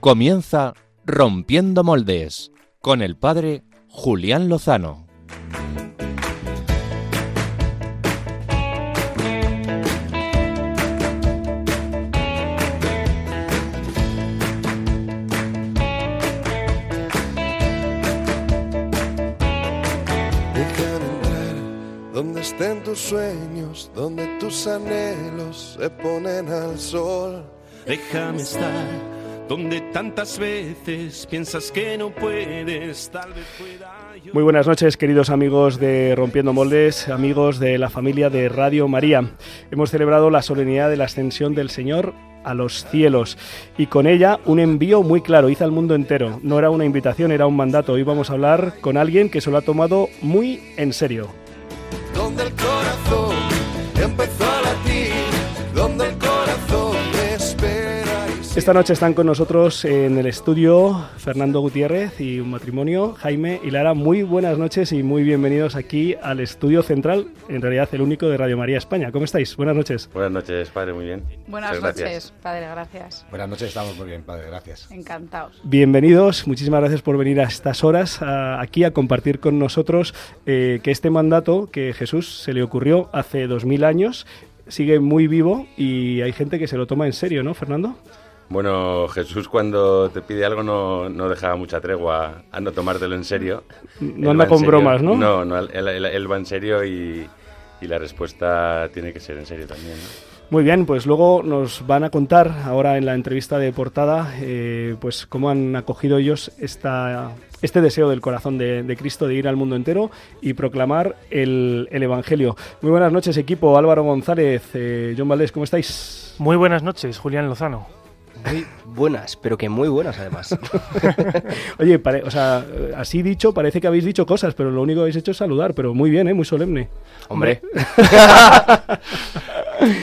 Comienza Rompiendo Moldes con el padre Julián Lozano. Donde estén tus sueños, donde tus anhelos se ponen al sol. Déjame estar donde tantas veces piensas que no puedes, tal vez pueda yo. Muy buenas noches, queridos amigos de Rompiendo Moldes, amigos de la familia de Radio María. Hemos celebrado la solemnidad de la ascensión del Señor a los cielos y con ella un envío muy claro, hizo al mundo entero. No era una invitación, era un mandato. Hoy vamos a hablar con alguien que se lo ha tomado muy en serio. Donde el corazón empezó a Esta noche están con nosotros en el estudio Fernando Gutiérrez y un matrimonio, Jaime y Lara. Muy buenas noches y muy bienvenidos aquí al estudio central, en realidad el único de Radio María España. ¿Cómo estáis? Buenas noches. Buenas noches, padre, muy bien. Buenas Muchas noches, gracias. padre, gracias. Buenas noches, estamos muy bien, padre, gracias. Encantados. Bienvenidos, muchísimas gracias por venir a estas horas a- aquí a compartir con nosotros eh, que este mandato que Jesús se le ocurrió hace dos mil años sigue muy vivo y hay gente que se lo toma en serio, ¿no, Fernando? Bueno, Jesús cuando te pide algo no, no deja mucha tregua a no tomártelo en serio. No Él anda con serio. bromas, ¿no? No, no, él, él- él va en serio y, y la respuesta tiene que ser en serio también. ¿no? Muy bien, pues luego nos van a contar ahora en la entrevista de portada, eh, pues cómo han acogido ellos esta, este deseo del corazón de, de Cristo de ir al mundo entero y proclamar el, el Evangelio. Muy buenas noches, equipo. Álvaro González, eh, John Valdés, ¿cómo estáis? Muy buenas noches, Julián Lozano. Muy buenas, pero que muy buenas además. Oye, pare- o sea, así dicho, parece que habéis dicho cosas, pero lo único que habéis hecho es saludar, pero muy bien, ¿eh? muy solemne. Hombre,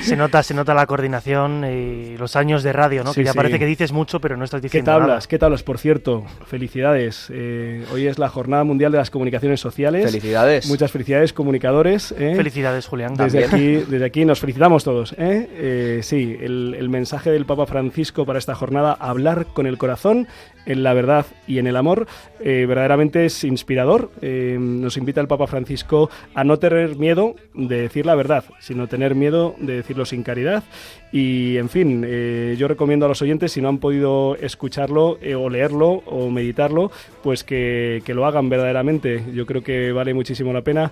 Se nota, se nota la coordinación y los años de radio, ¿no? Sí, que ya sí. parece que dices mucho, pero no estás ¿Qué diciendo tablas? nada. ¿Qué tablas? Por cierto, felicidades. Eh, hoy es la Jornada Mundial de las Comunicaciones Sociales. felicidades. Muchas felicidades, comunicadores. ¿eh? Felicidades, Julián. Desde aquí, desde aquí nos felicitamos todos. ¿eh? Eh, sí, el, el mensaje del Papa Francisco para esta jornada, hablar con el corazón, en la verdad y en el amor, eh, verdaderamente es inspirador. Eh, nos invita el Papa Francisco a no tener miedo de decir la verdad, sino tener miedo de decirlo sin caridad. Y, en fin, eh, yo recomiendo a los oyentes, si no han podido escucharlo o leerlo o meditarlo, pues que, que lo hagan verdaderamente. Yo creo que vale muchísimo la pena.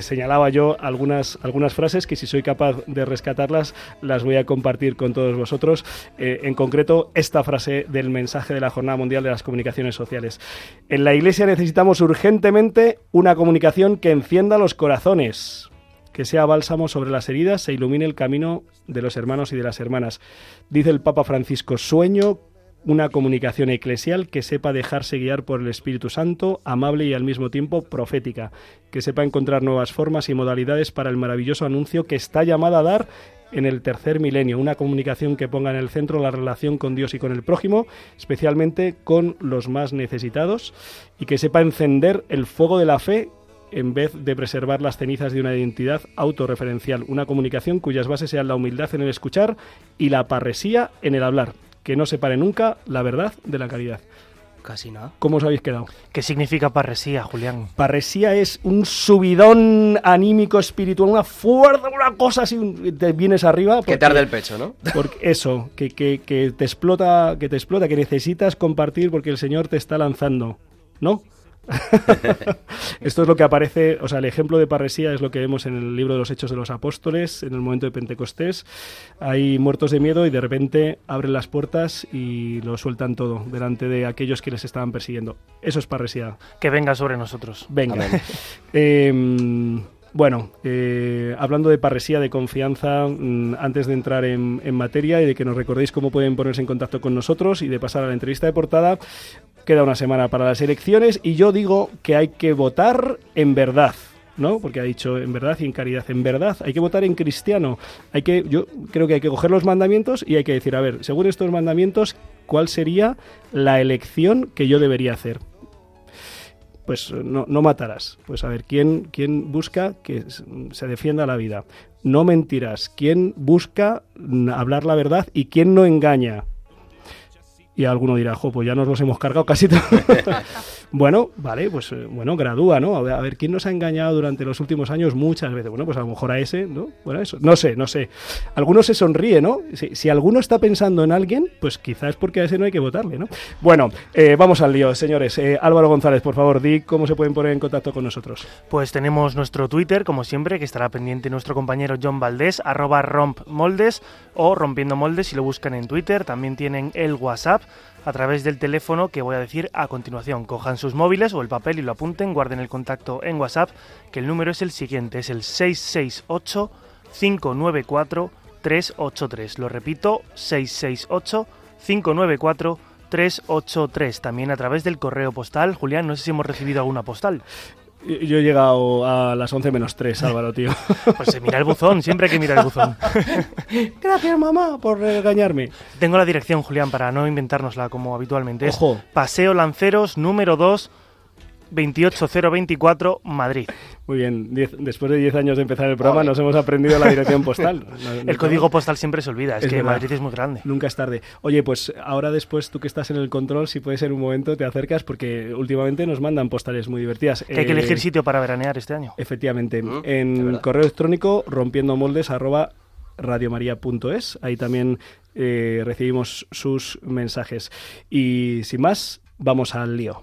Señalaba yo algunas, algunas frases que si soy capaz de rescatarlas, las voy a compartir con todos vosotros. En concreto, esta frase del mensaje de la Jornada Mundial de las Comunicaciones Sociales. En la Iglesia necesitamos urgentemente una comunicación que encienda los corazones que sea bálsamo sobre las heridas e ilumine el camino de los hermanos y de las hermanas. Dice el Papa Francisco, sueño una comunicación eclesial que sepa dejarse guiar por el Espíritu Santo, amable y al mismo tiempo profética, que sepa encontrar nuevas formas y modalidades para el maravilloso anuncio que está llamada a dar en el tercer milenio, una comunicación que ponga en el centro la relación con Dios y con el prójimo, especialmente con los más necesitados, y que sepa encender el fuego de la fe en vez de preservar las cenizas de una identidad autorreferencial, una comunicación cuyas bases sean la humildad en el escuchar y la parresía en el hablar, que no separe nunca la verdad de la caridad. Casi nada. ¿Cómo os habéis quedado? ¿Qué significa parresía, Julián? Parresía es un subidón anímico espiritual, una fuerza, una cosa así, un- te vienes arriba. Que porque- tarde el pecho, ¿no? porque eso, que, que- que te explota, que te explota, que necesitas compartir porque el Señor te está lanzando, ¿no? Esto es lo que aparece, o sea, el ejemplo de parresía es lo que vemos en el libro de los Hechos de los Apóstoles, en el momento de Pentecostés. Hay muertos de miedo y de repente abren las puertas y lo sueltan todo delante de aquellos que les estaban persiguiendo. Eso es parresía. Que venga sobre nosotros. Venga. Eh, bueno, eh, hablando de parresía, de confianza, mm, antes de entrar en, en materia y de que nos recordéis cómo pueden ponerse en contacto con nosotros y de pasar a la entrevista de portada, queda una semana para las elecciones y yo digo que hay que votar en verdad. ¿no? Porque ha dicho en verdad y en caridad. En verdad, hay que votar en cristiano. Hay que, yo creo que hay que coger los mandamientos y hay que decir, a ver, según estos mandamientos, ¿cuál sería la elección que yo debería hacer? Pues no, no matarás. Pues a ver, ¿quién, quién busca que se defienda la vida? No mentirás. ¿Quién busca mm, hablar la verdad y quién no engaña? Y alguno dirá, jo, pues ya nos los hemos cargado casi todos. bueno, vale, pues eh, bueno, gradúa, ¿no? A ver, ¿quién nos ha engañado durante los últimos años muchas veces? Bueno, pues a lo mejor a ese, ¿no? Bueno, eso, no sé, no sé. Alguno se sonríe, ¿no? Si, si alguno está pensando en alguien, pues quizás es porque a ese no hay que votarle, ¿no? Bueno, eh, vamos al lío, señores. Eh, Álvaro González, por favor, di cómo se pueden poner en contacto con nosotros. Pues tenemos nuestro Twitter, como siempre, que estará pendiente nuestro compañero John Valdés, arroba rompmoldes o rompiendo moldes si lo buscan en Twitter. También tienen el WhatsApp a través del teléfono que voy a decir a continuación. Cojan sus móviles o el papel y lo apunten, guarden el contacto en WhatsApp, que el número es el siguiente, es el 668 594 383. Lo repito, 668 594 383. También a través del correo postal. Julián, no sé si hemos recibido alguna postal. Yo he llegado a las 11 menos 3, Álvaro, tío. Pues se mira el buzón, siempre hay que mirar el buzón. Gracias, mamá, por regañarme. Tengo la dirección, Julián, para no inventárnosla como habitualmente. Es Ojo. Paseo Lanceros, número 2, 28024, Madrid. Muy bien, diez- después de 10 años de empezar el programa nos hemos aprendido la dirección postal. No- no- El código postal siempre se olvida, es, Es que verdad. Madrid es muy grande. Nunca es tarde. Oye, pues ahora después tú que estás en el control, si puede ser un momento, te acercas porque últimamente nos mandan postales muy divertidas. Que hay que Eh, elegir sitio para veranear este año. Efectivamente. Mm, en correo electrónico rompiendo moldes arroba radiomaria.es. Ahí también eh, recibimos sus mensajes. Y sin más, vamos al lío.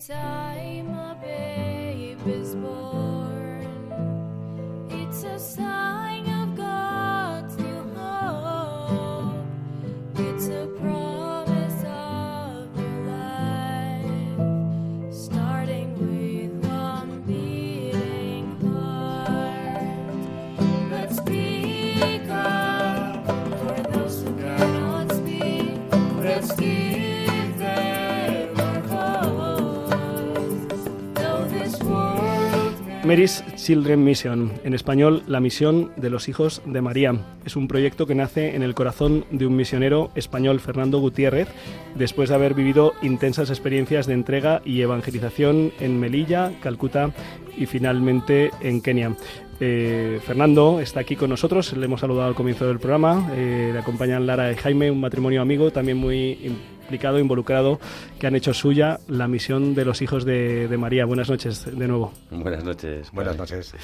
So. Mary's Children Mission, en español, la misión de los hijos de María. Es un proyecto que nace en el corazón de un misionero español, Fernando Gutiérrez, después de haber vivido intensas experiencias de entrega y evangelización en Melilla, Calcuta y finalmente en Kenia. Eh, Fernando está aquí con nosotros, le hemos saludado al comienzo del programa, eh, le acompañan Lara y Jaime, un matrimonio amigo, también muy implicado, involucrado, que han hecho suya la misión de los hijos de, de María. Buenas noches de nuevo. Buenas noches. Buenas padre. noches.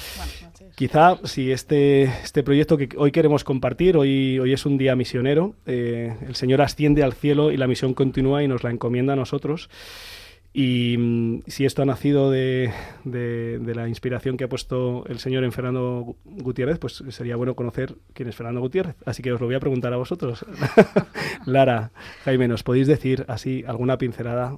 Quizá si este, este proyecto que hoy queremos compartir, hoy, hoy es un día misionero, eh, el Señor asciende al cielo y la misión continúa y nos la encomienda a nosotros. Y mm, si esto ha nacido de, de- de la inspiración que ha puesto el Señor en Fernando Gu- Gutiérrez, pues sería bueno conocer quién es Fernando Gutiérrez. Así que os lo voy a preguntar a vosotros. Lara, Jaime, ¿nos podéis decir así alguna pincelada?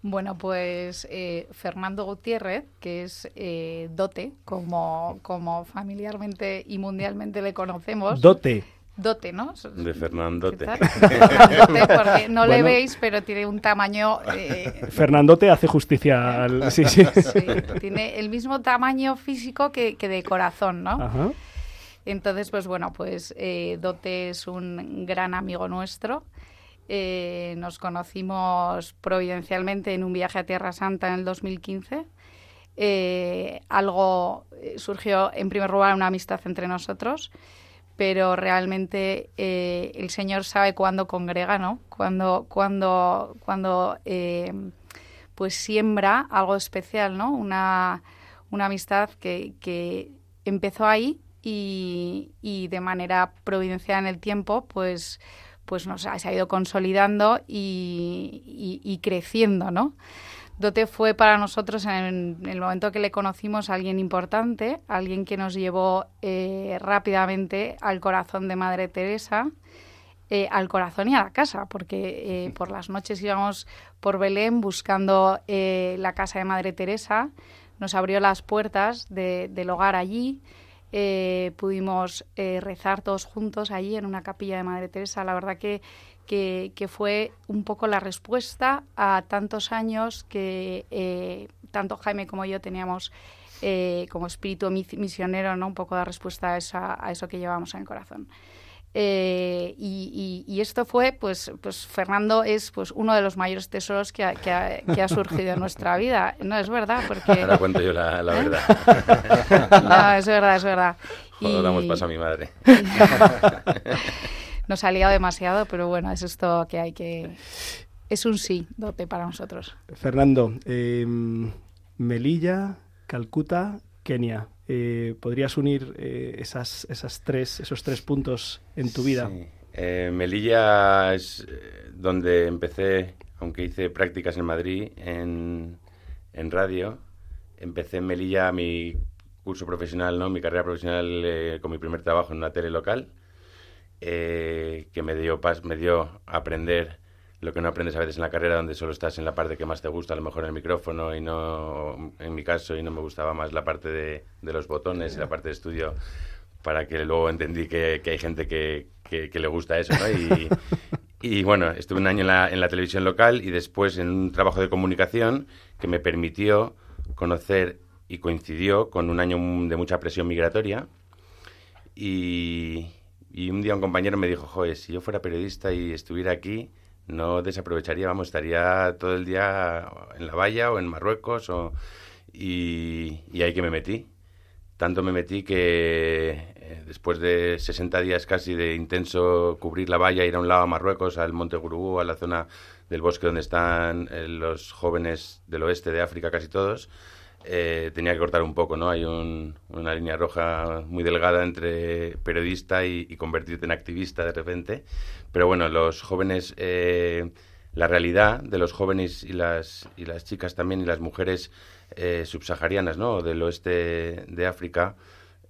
Bueno, pues eh, Fernando Gutiérrez, que es eh, Dote, como, como familiarmente y mundialmente le conocemos. Dote. Dote, ¿no? De Fernandote. Porque no le veis, pero tiene un tamaño... eh, Fernandote hace justicia al... Sí, sí. sí, tiene el mismo tamaño físico que, que de corazón, ¿no? Ajá. Entonces, pues bueno, pues eh, Dote es un gran amigo nuestro. Eh, nos conocimos providencialmente en un viaje a Tierra Santa en el 2015. Eh, algo eh, surgió, en primer lugar, una amistad entre nosotros, pero realmente eh, el Señor sabe cuándo congrega, ¿no? Cuando, cuando, cuando eh, pues siembra algo especial, ¿no? Una, una amistad que, que empezó ahí y, y de manera providencial en el tiempo, pues, pues nos ha, se ha ido consolidando y, y- y creciendo, ¿no? Dote fue para nosotros en el momento que le conocimos alguien importante, alguien que nos llevó eh, rápidamente al corazón de Madre Teresa, eh, al corazón y a la casa, porque eh, por las noches íbamos por Belén buscando la casa de Madre Teresa, nos abrió las puertas de- del hogar allí, pudimos rezar todos juntos allí en una capilla de Madre Teresa. La verdad que, que, que fue un poco la respuesta a tantos años que eh, tanto Jaime como yo teníamos eh, como espíritu mis- misionero, ¿no? un poco la respuesta a, esa- a eso que llevamos en el corazón. Eh, y, y- y esto fue, pues, pues Fernando es pues uno de los mayores tesoros que ha, que ha- que ha surgido en nuestra vida. No, es verdad, porque... Ahora cuento yo la, la verdad. No, es verdad, es verdad. Joder, Y- damos paso a mi madre. Nos ha liado demasiado, pero bueno, es esto que hay que... Es un sí, dote para nosotros. Fernando, eh, Melilla, Calcuta, Kenia. Eh, ¿Podrías unir eh, esas, esas tres, esos tres puntos en tu vida? Sí. Eh, Melilla es donde empecé, aunque hice prácticas en Madrid, en, en radio. Empecé en Melilla mi curso profesional, ¿no? mi carrera profesional eh, con mi primer trabajo en una tele local, eh, que me dio, pas, me dio aprender lo que no aprendes a veces en la carrera, donde solo estás en la parte que más te gusta, a lo mejor en el micrófono, y no, en mi caso, y no me gustaba más la parte de, de los botones y la parte de estudio, para que luego entendí que, que hay gente que, que- que le gusta eso, ¿no? Y, y, bueno, estuve un año en la, en la televisión local y después en un trabajo de comunicación que me permitió conocer y coincidió con un año de mucha presión migratoria. Y, y un día un compañero me dijo, joder, si yo fuera periodista y estuviera aquí, no desaprovecharía, vamos, estaría todo el día en la valla o en Marruecos. Y, y ahí que me metí. Tanto me metí que eh, después de 60 días casi de intenso cubrir la valla, ir a un lado a Marruecos, al Monte Gurugú, a la zona del bosque donde están eh, los jóvenes del oeste de África, casi todos, eh, tenía que cortar un poco, ¿no? Hay un- una línea roja muy delgada entre periodista y, convertirte en activista de repente. Pero bueno, los jóvenes, eh, la realidad de los jóvenes y las, y las chicas también y las mujeres eh, subsaharianas, ¿no? Del oeste de África,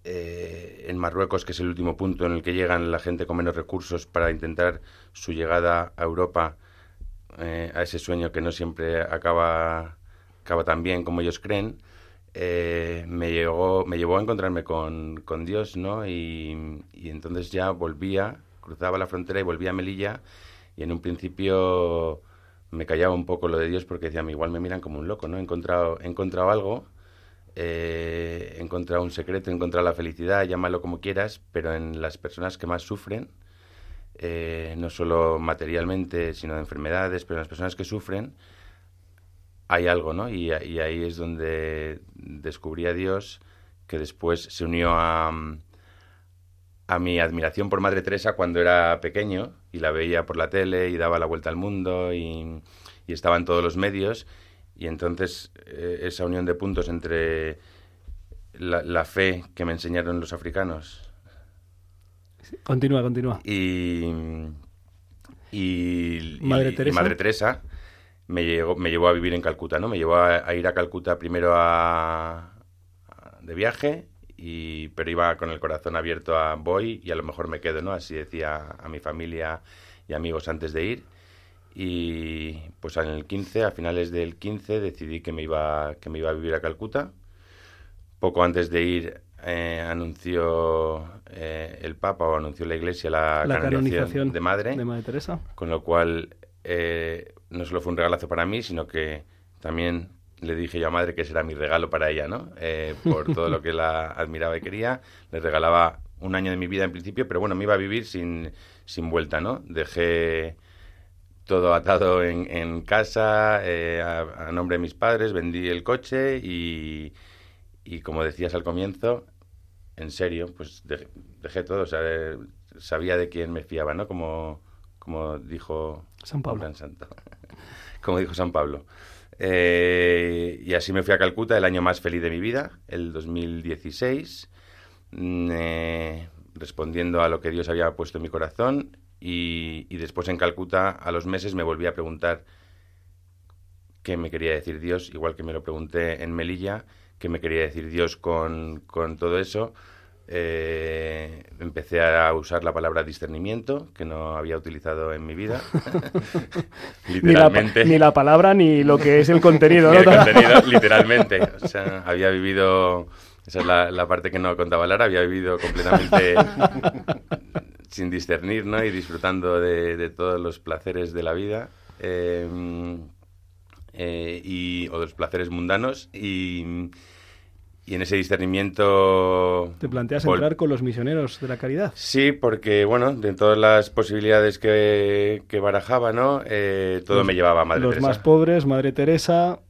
eh, en Marruecos, que es el último punto en el que llegan la gente con menos recursos para intentar su llegada a Europa, eh, a ese sueño que no siempre acaba, acaba tan bien como ellos creen, eh, me, llegó, me llevó a encontrarme con, con Dios, ¿no? Y, y entonces ya volvía, cruzaba la frontera y volvía a Melilla y en un principio me callaba un poco lo de Dios porque decía, igual me miran como un loco, ¿no? He encontrado, he encontrado algo, eh, he encontrado un secreto, he encontrado la felicidad, llámalo como quieras, pero en las personas que más sufren, eh, no solo materialmente, sino de enfermedades, pero en las personas que sufren, hay algo, ¿no? Y, y ahí es donde descubrí a Dios, que después se unió a, a mi admiración por Madre Teresa cuando era pequeño y la veía por la tele y daba la vuelta al mundo y, y estaba en todos los medios. Y entonces eh, esa unión de puntos entre la, la fe que me enseñaron los africanos Continúa, continúa. y, y, Madre y- Teresa. Madre Teresa me, llegó, me llevó a vivir en Calcuta, ¿no? Me llevó a, a ir a Calcuta primero a, a- de viaje, y, pero iba con el corazón abierto a voy y a lo mejor me quedo, ¿no? Así decía a mi familia y amigos antes de ir. Y pues en el 15, a finales del 15, decidí que me iba, que me iba a vivir a Calcuta. Poco antes de ir eh, anunció eh, el Papa o anunció la Iglesia la, La canonización canonización de madre, de Madre Teresa. con lo cual eh, no solo fue un regalazo para mí, sino que también le dije yo a madre que ese era mi regalo para ella, ¿no? Eh, por todo lo que la admiraba y quería. Le regalaba un año de mi vida en principio, pero bueno, me iba a vivir sin, sin vuelta, ¿no? Dejé todo atado en, en casa, eh, a, a nombre de mis padres, vendí el coche y, y como decías al comienzo, en serio, pues dejé, dejé todo, o sea, sabía de quién me fiaba, ¿no? Como, como dijo San Pablo. gran santo. Como dijo San Pablo. Eh, y así me fui a Calcuta, el año más feliz de mi vida, el 2016, mm, eh, respondiendo a lo que Dios había puesto en mi corazón Y, y después en Calcuta, a los meses, me volví a preguntar qué me quería decir Dios, igual que me lo pregunté en Melilla, qué me quería decir Dios con, con todo eso. Eh, empecé a usar la palabra discernimiento, que no había utilizado en mi vida. Ni la, pa- literalmente. ni la palabra ni lo que es el contenido, Ni ¿no? el contenido, literalmente. O sea, había vivido, esa es la, la parte que no contaba Lara, había vivido completamente sin discernir, ¿no? Y disfrutando de, de todos los placeres de la vida. eh, eh, y, o de los placeres mundanos. Y, y en ese discernimiento... Te planteas entrar con los misioneros de la caridad. Sí, porque, bueno, de todas las posibilidades que, que barajaba, ¿no? Eh, todo Los- me llevaba a Madre Los Teresa. más pobres, Madre Teresa.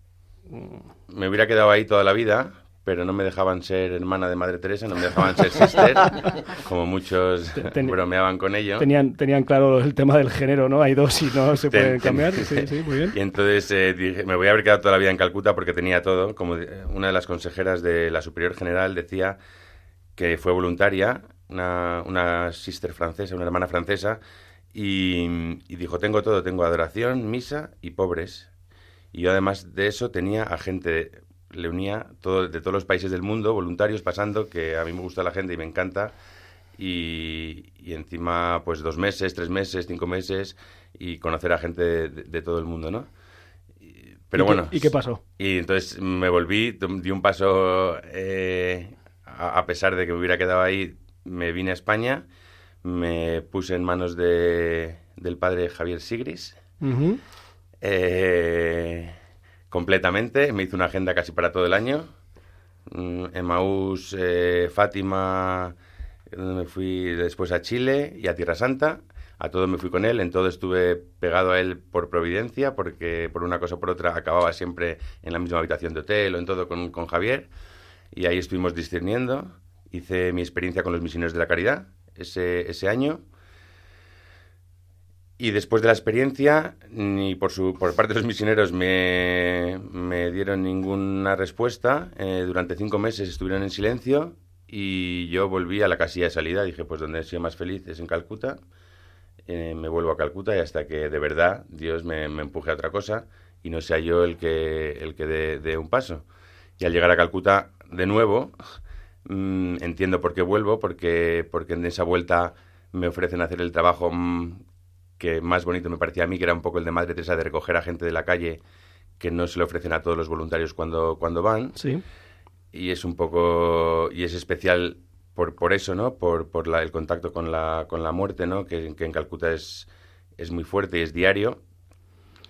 Me hubiera quedado ahí toda la vida, pero no me dejaban ser hermana de Madre Teresa, no me dejaban ser sister, como muchos ten- bromeaban con ello. Tenían, tenían claro el tema del género, ¿no? Hay dos y no se Ten- pueden ten- cambiar. Sí, sí, muy bien. Y entonces eh, dije, me voy a haber quedado toda la vida en Calcuta porque tenía todo. Como de- una de las consejeras de la Superior General decía que fue voluntaria, una, una sister francesa, una hermana francesa, y, y dijo, tengo todo, tengo adoración, misa y pobres. Y yo además de eso tenía a gente, le unía todo, de todos los países del mundo, voluntarios pasando, que a mí me gusta la gente y me encanta. Y, y encima, pues dos meses, tres meses, cinco meses, y conocer a gente de, de- de todo el mundo, ¿no? Y- Pero ¿Y qué- bueno. ¿Y qué pasó? Y entonces me volví, di un paso, eh, a, a pesar de que me hubiera quedado ahí, me vine a España, me puse en manos de, del padre Javier Sigris, eh, completamente, me hizo una agenda casi para todo el año. Mm, Emaús, eh, Fátima, donde me fui después a Chile y a Tierra Santa. A todo me fui con él, en todo estuve pegado a él por providencia, porque por una cosa o por otra acababa siempre en la misma habitación de hotel o en todo con, con Javier. Y ahí estuvimos discerniendo. Hice mi experiencia con los misioneros de la caridad ese, ese año. Y después de la experiencia, ni por, su, por parte de los misioneros me, me dieron ninguna respuesta. Eh, durante cinco meses estuvieron en silencio y yo volví a la casilla de salida. Dije, pues donde he sido más feliz es en Calcuta. Eh, me vuelvo a Calcuta y hasta que de verdad Dios me, me empuje a otra cosa y no sea yo el que, el que dé dé un paso. Y al llegar a Calcuta de nuevo, mm, entiendo por qué vuelvo, porque, porque en esa vuelta me ofrecen hacer el trabajo mm, que más bonito me parecía a mí, que era un poco el de Madre Teresa, de recoger a gente de la calle que no se le ofrecen a todos los voluntarios cuando, cuando van. Sí. Y es un poco, y es especial por, por eso, ¿no? Por, por la- el contacto con la, con la muerte, ¿no? Que, que en Calcuta es, es muy fuerte y es diario.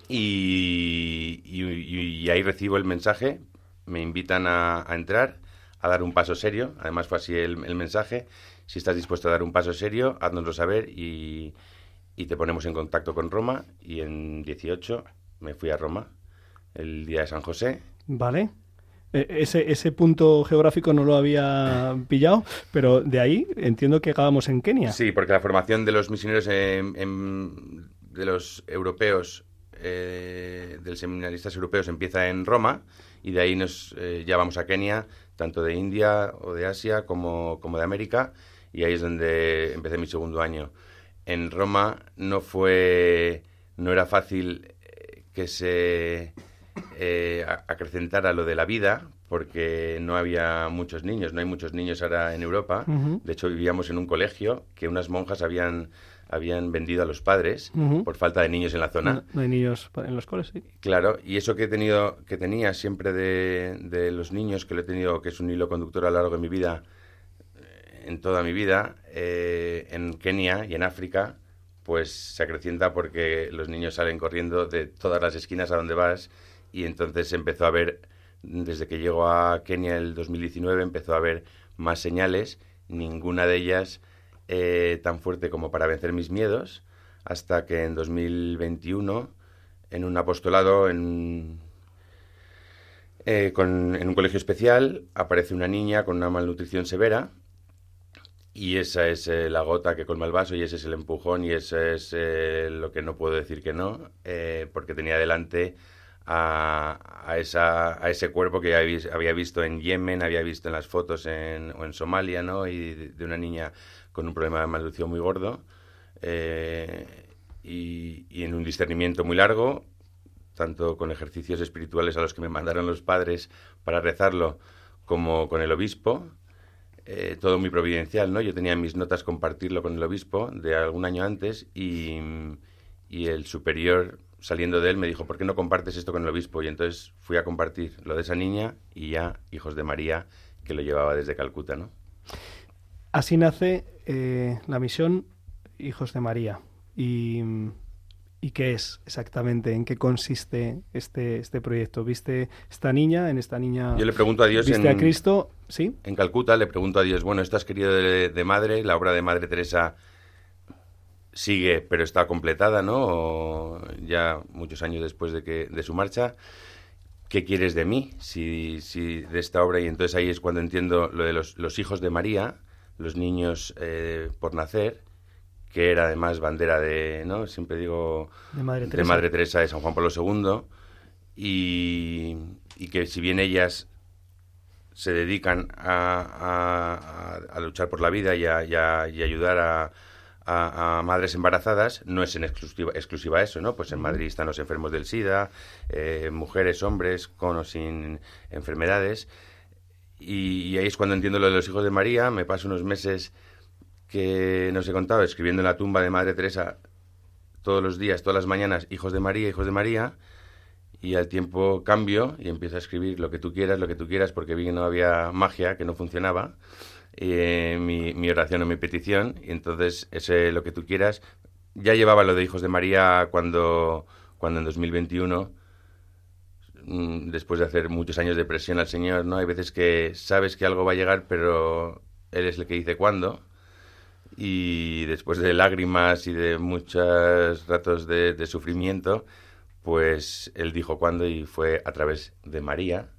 Y, y- ahí recibo el mensaje, me invitan a, a entrar, a dar un paso serio. Además fue así el, el mensaje. Si estás dispuesto a dar un paso serio, háznoslo saber y, y te ponemos en contacto con Roma. Y en 18 me fui a Roma, el día de San José. Vale. Eh, Ese, ese punto geográfico no lo había pillado, pero de ahí entiendo que acabamos en Kenia. Sí, porque la formación de los misioneros en- en- de los europeos, eh, de los seminaristas europeos, empieza en Roma y de ahí nos eh, ya vamos a Kenia, tanto de India o de Asia como, como de América, y ahí es donde empecé mi segundo año. En Roma no fue, no era fácil eh, que se eh, acrecentara lo de la vida, porque no había muchos niños, no hay muchos niños ahora en Europa. De hecho, vivíamos en un colegio que unas monjas habían, habían vendido a los padres por falta de niños en la zona. No, no hay niños en los coles, sí. Claro, y eso que he tenido, que tenía siempre de, de los niños, que lo he tenido, que es un hilo conductor a lo largo de mi vida, en toda mi vida, eh, en Kenia y en África, pues se acrecienta porque los niños salen corriendo de todas las esquinas a donde vas y entonces empezó a haber, desde que llego a Kenia el 2019, empezó a haber más señales, ninguna de ellas eh, tan fuerte como para vencer mis miedos, hasta que en 2021, en un apostolado, en, eh, con- en un colegio especial, aparece una niña con una malnutrición severa y esa es eh, la gota que colma el vaso y ese es el empujón y eso es eh, lo que no puedo decir que no, eh, porque tenía delante a, a esa, a ese cuerpo que había, vis- había visto en Yemen, había visto en las fotos en, o en Somalia, ¿no? Y de, una niña con un problema de malnutrición muy gordo, eh, y en un discernimiento muy largo, tanto con ejercicios espirituales a los que me mandaron los padres para rezarlo, como con el obispo, eh, todo muy providencial, ¿no? Yo tenía en mis notas compartirlo con el obispo de algún año antes y, y el superior, saliendo de él, me dijo, ¿por qué no compartes esto con el obispo? Y entonces fui a compartir lo de esa niña y ya Hijos de María, que lo llevaba desde Calcuta, ¿no? Así nace eh, la misión Hijos de María. Y, ¿Y qué es exactamente? ¿En qué consiste este, este proyecto? ¿Viste esta niña? En esta niña. Yo le pregunto a Dios ¿Viste en, a Cristo? ¿Sí? en Calcuta, le pregunto a Dios, bueno, esto has querido de, de madre, la obra de Madre Teresa sigue, pero está completada, ¿no? O ya muchos años después de, que, de su marcha. ¿Qué quieres de mí? Si, si de esta obra, y entonces ahí es cuando entiendo lo de los, los hijos de María, los niños eh, por nacer, que era además bandera de, ¿no? Siempre digo, De Madre de Teresa. Madre Teresa de San Juan Pablo II, y, y que si bien ellas se dedican a, a- luchar por la vida y a, y ayudar a, a- a madres embarazadas, no es en exclusiva, exclusiva eso, ¿no? Pues en Madrid están los enfermos del SIDA, eh, mujeres, hombres con o sin enfermedades, y, y ahí es cuando entiendo lo de los hijos de María, me paso unos meses que nos he contado escribiendo en la tumba de Madre Teresa todos los días, todas las mañanas, hijos de María, hijos de María, y al tiempo cambio y empiezo a escribir lo que tú quieras, lo que tú quieras, porque vi que no había magia, que no funcionaba, eh, mi, oración o mi petición, y entonces ese lo que tú quieras, ya llevaba lo de hijos de María cuando, cuando en 2021 mm, después de hacer muchos años de presión al Señor, ¿no? Hay veces que sabes que algo va a llegar, pero Él es el que dice cuándo. Y después de lágrimas y de muchos ratos de, de sufrimiento, pues Él dijo cuándo y fue a través de María,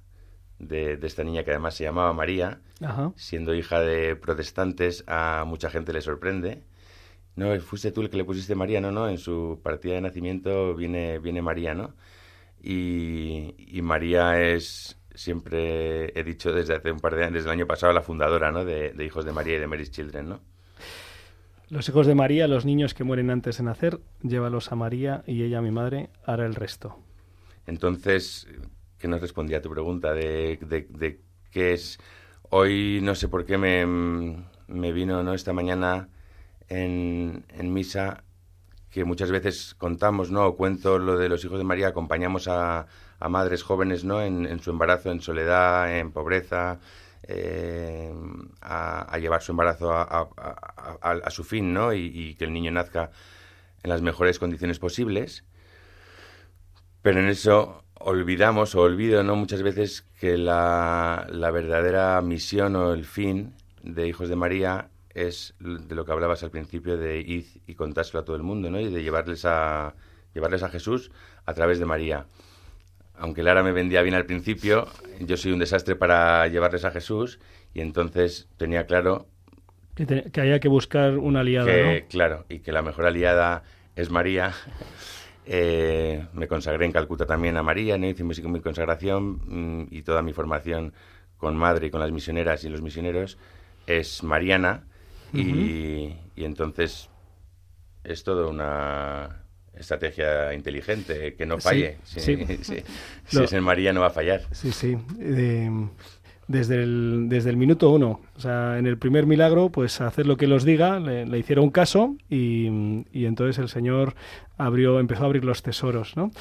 de, de esta niña que además se llamaba María, Ajá. siendo hija de protestantes, a mucha gente le sorprende. No, fuiste tú el que le pusiste María, no, no, en su partida de nacimiento viene, viene María, ¿no? Y, y María es, siempre he dicho desde hace un par de años, desde el año pasado, la fundadora, ¿no? De, de Hijos de María y de Mary's Children, ¿no? Los hijos de María, los niños que mueren antes de nacer, llévalos a María y ella, mi madre, hará el resto. Entonces, ¿qué nos respondía a tu pregunta de, de, de qué es? Hoy no sé por qué me, me vino ¿no? esta mañana en, en misa que muchas veces contamos, ¿no? O cuento lo de los hijos de María, acompañamos a, a madres jóvenes, ¿no? En, en, su embarazo, en soledad, en pobreza, eh, a, llevar su embarazo a, su fin, ¿no? Y, y, que el niño nazca en las mejores condiciones posibles. Pero en eso olvidamos o olvido, ¿no? Muchas veces que la, la verdadera misión o el fin de Hijos de María es de lo que hablabas al principio de ir y contárselo a todo el mundo, ¿no? Y de llevarles a llevarles a Jesús a través de María. Aunque Lara me vendía bien al principio, yo soy un desastre para llevarles a Jesús y entonces tenía claro que, te, que había que buscar una aliada, que, ¿no? Claro, y que la mejor aliada es María. Eh, me consagré en Calcuta también a María, ¿no? hice mi, mi consagración mmm, y toda mi formación con madre y con las misioneras y los misioneros es mariana uh -huh. y, y, entonces es toda una estrategia inteligente que no falle. Sí, si, sí. si, es en María no va a fallar. Sí, sí. Eh, desde, el, desde el minuto uno. O sea, en el primer milagro, pues hacer lo que los diga, le, le hicieron caso y, y, entonces el Señor abrió, empezó a abrir los tesoros, ¿no?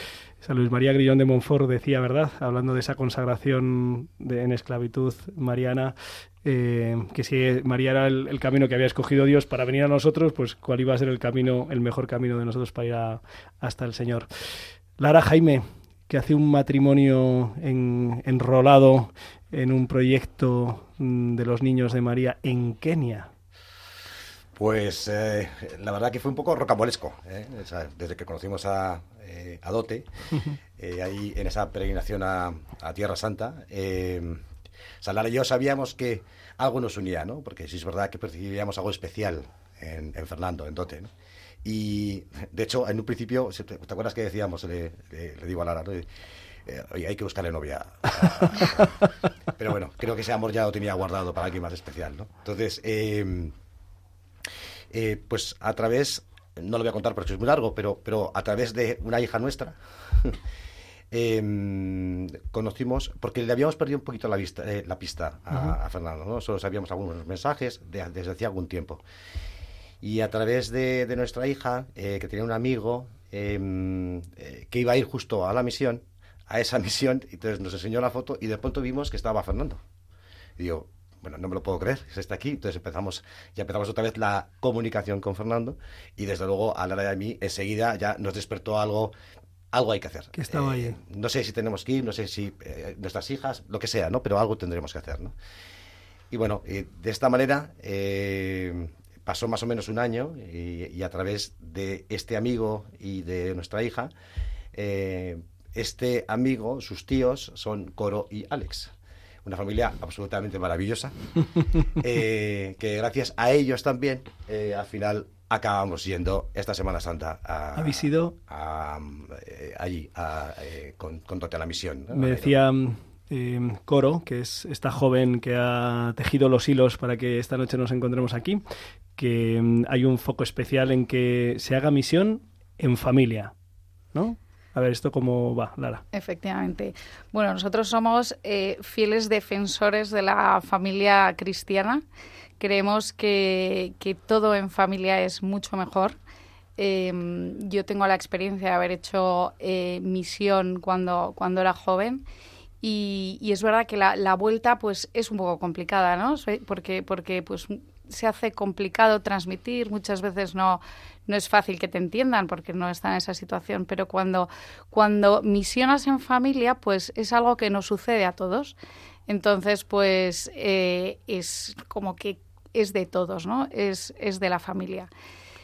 San Luis María Grillón de Montfort decía, ¿verdad? Hablando de esa consagración de, en esclavitud mariana, eh, que si María era el, el, camino que había escogido Dios para venir a nosotros, pues cuál iba a ser el camino, el mejor camino de nosotros para ir a, hasta el Señor. Lara Jaime, que hace un matrimonio en, enrolado en un proyecto mm, de los niños de María en Kenia. Pues eh, la verdad que fue un poco rocambolesco, ¿eh? o sea, desde que conocimos a, eh, a Dote, ahí en esa peregrinación a, a Tierra Santa. Salara y yo sabíamos que algo nos unía, ¿no? porque sí es verdad que percibíamos algo especial en, en Fernando, en Dote. ¿no? Y de hecho, en un principio, ¿te, acuerdas que decíamos? Le, le, le digo a Lara, ¿no? Eh, oye, hay que buscarle novia. Pero bueno, creo que ese amor ya lo tenía guardado para alguien más especial, ¿no? Entonces, eh, eh, pues a través no lo voy a contar porque es muy largo, pero, pero a través de una hija nuestra, em, conocimos, porque le habíamos perdido un poquito la, vista, eh, la pista a, a Fernando, ¿no? Solo sabíamos algunos mensajes de- desde hacía algún tiempo. Y a través de, de nuestra hija, eh, que tenía un amigo em, eh, que iba a ir justo a la misión, a esa misión, y entonces nos enseñó la foto y de pronto vimos que estaba Fernando. Y digo, bueno, no me lo puedo creer, se está aquí. Entonces empezamos, ya empezamos otra vez la comunicación con Fernando y desde luego a Lara y a mí enseguida ya nos despertó algo, algo hay que hacer. Que estaba Eh. No sé si tenemos que ir, no sé si eh, nuestras hijas, lo que sea, ¿no? Pero algo tendremos que hacer, ¿no? Y bueno, eh, de esta manera eh, pasó más o menos un año y, y a través de este amigo y de nuestra hija, eh, este amigo, sus tíos son Coro y Alex. Una familia absolutamente maravillosa, que gracias a ellos también, al final acabamos yendo esta Semana Santa a, ¿Habéis ido? a, eh, allí a, eh, con, con Tote a la misión. ¿no? Me decía eh, Coro, que es esta joven que ha tejido los hilos para que esta noche nos encontremos aquí, que mm, hay un foco especial en que se haga misión en familia, ¿no? A ver, ¿esto cómo va, Lara? Efectivamente. Bueno, nosotros somos eh, fieles defensores de la familia cristiana. Creemos que, que todo en familia es mucho mejor. Eh, yo tengo la experiencia de haber hecho eh, misión cuando, cuando era joven y, es verdad que la, la vuelta pues es un poco complicada, ¿no? Porque, porque pues se hace complicado transmitir, muchas veces no, no es fácil que te entiendan porque no están en esa situación, pero cuando, cuando misionas en familia, pues es algo que nos sucede a todos. Entonces, pues eh, es como que es de todos, ¿no? Es, es de la familia.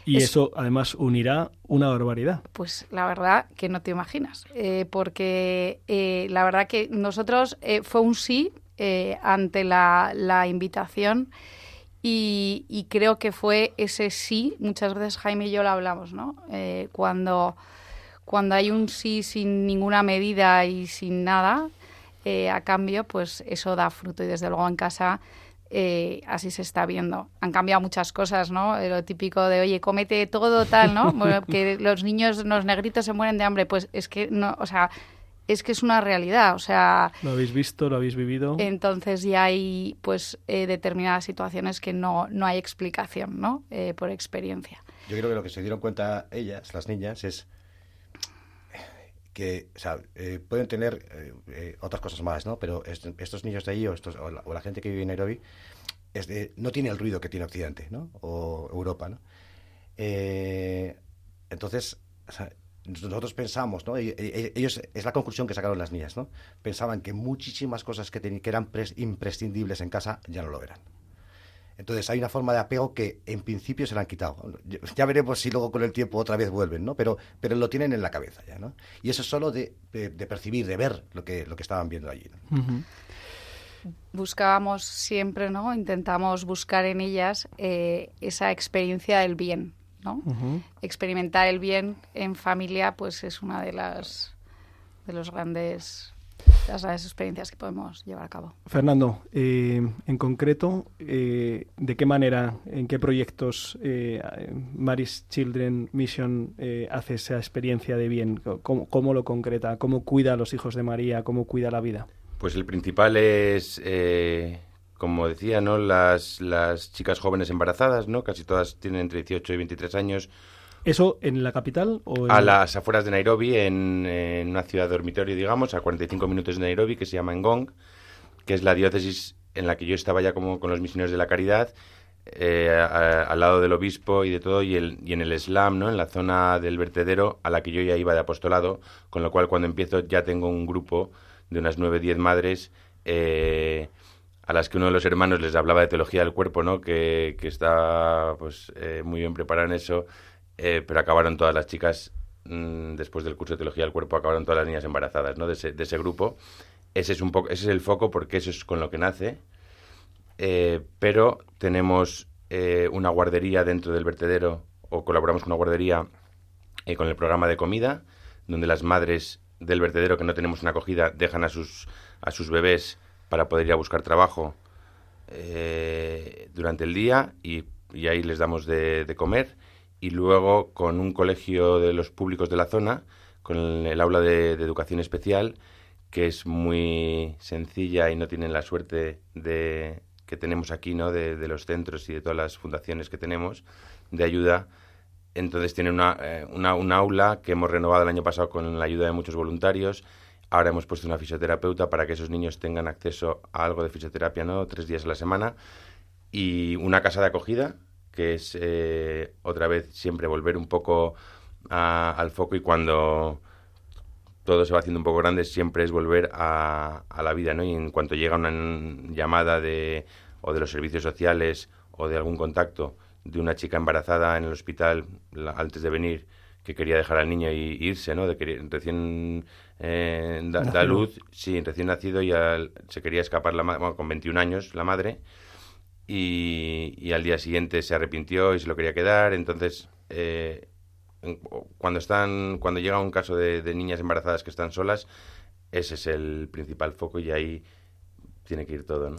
Y Es- eso además unirá una barbaridad. Pues la verdad que no te imaginas, eh, porque eh, la verdad que nosotros eh, fue un sí ante la, la invitación y, y creo que fue ese sí, muchas veces Jaime y yo lo hablamos, ¿no? Eh, cuando, cuando hay un sí sin ninguna medida y sin nada eh, a cambio, pues eso da fruto y desde luego en casa eh, así se está viendo. Han cambiado muchas cosas, ¿no? Lo típico de, oye, cómete todo tal, ¿no? Bueno, que los niños, los negritos se mueren de hambre, pues es que no, o sea, es que es una realidad, o sea, Lo habéis visto, lo habéis vivido. entonces ya hay pues eh, determinadas situaciones que no, no hay explicación, ¿no? Eh, por experiencia. Yo creo que lo que se dieron cuenta ellas, las niñas, es que o sea, eh, pueden tener eh, otras cosas más, ¿no? Pero est- estos niños de ahí o, estos, o, la, o la gente que vive en Nairobi es de- no tiene el ruido que tiene Occidente, ¿no? O Europa, ¿no? Eh, entonces, o sea, nosotros pensamos, ¿no? Y- Ellos, es la conclusión que sacaron las niñas, ¿no? Pensaban que muchísimas cosas que, que eran pres- imprescindibles en casa ya no lo eran. Entonces hay una forma de apego que en principio se la han quitado. Ya veremos si luego con el tiempo otra vez vuelven, ¿no? Pero, pero lo tienen en la cabeza ya, ¿no? Y eso es solo de, de- de percibir, de ver lo que, lo que estaban viendo allí. ¿no? Buscábamos siempre, ¿no? Intentamos buscar en ellas eh, esa experiencia del bien, experimentar el bien en familia pues es una de las de los grandes de las grandes experiencias que podemos llevar a cabo. Fernando, eh, en concreto, eh, ¿de qué manera, en qué proyectos eh, Mary's Children Mission eh, hace esa experiencia de bien? ¿Cómo, cómo lo concreta? ¿Cómo cuida a los hijos de María? ¿Cómo cuida la vida? Pues el principal es, eh, como decía, ¿no? Las, las chicas jóvenes embarazadas, ¿no? Casi todas tienen entre 18 y 23 años. ¿Eso en la capital o en... A las afueras de Nairobi, en, en una ciudad dormitorio, digamos, a 45 minutos de Nairobi, que se llama Ngong, que es la diócesis en la que yo estaba ya como con los misioneros de la caridad, eh, a- al lado del obispo y de todo, y, el, y en el Islam, ¿no? En la zona del vertedero, a la que yo ya iba de apostolado, con lo cual cuando empiezo ya tengo un grupo de unas 9 10 madres eh, a las que uno de los hermanos les hablaba de teología del cuerpo, ¿no? Que, que está pues eh, muy bien preparado en eso, eh, pero acabaron todas las chicas mm, después del curso de teología del cuerpo, acabaron todas las niñas embarazadas, ¿no? De ese, de ese grupo. Ese es un poco, ese es el foco porque eso es con lo que nace. Eh, pero tenemos eh, una guardería dentro del vertedero o colaboramos con una guardería con el programa de comida, donde las madres del vertedero que no tenemos una acogida dejan a sus, a sus bebés para poder ir a buscar trabajo eh, durante el día y, ahí les damos de, comer. y luego con un colegio de los públicos de la zona, con el, aula de, educación especial, que es muy sencilla y no tienen la suerte de que tenemos aquí, ¿no? De, de los centros y de todas las fundaciones que tenemos de ayuda. Entonces tiene una, eh, una, un aula que hemos renovado el año pasado con la ayuda de muchos voluntarios. Ahora hemos puesto una fisioterapeuta para que esos niños tengan acceso a algo de fisioterapia, ¿no? Tres días a la semana. Y una casa de acogida, que es eh, otra vez siempre volver un poco a- al foco y cuando todo se va haciendo un poco grande, siempre es volver a, a la vida, ¿no? Y en cuanto llega una llamada de, o de los servicios sociales o de algún contacto de una chica embarazada en el hospital la- antes de venir que quería dejar al niño y irse, ¿no? De que recién eh, da, da luz, sí, recién nacido y al- se quería escapar la bueno, con 21 años la madre y, y al día siguiente se arrepintió y se lo quería quedar, entonces eh, cuando están cuando llega un caso de, de niñas embarazadas que están solas ese es el principal foco y ahí tiene que ir todo ¿no?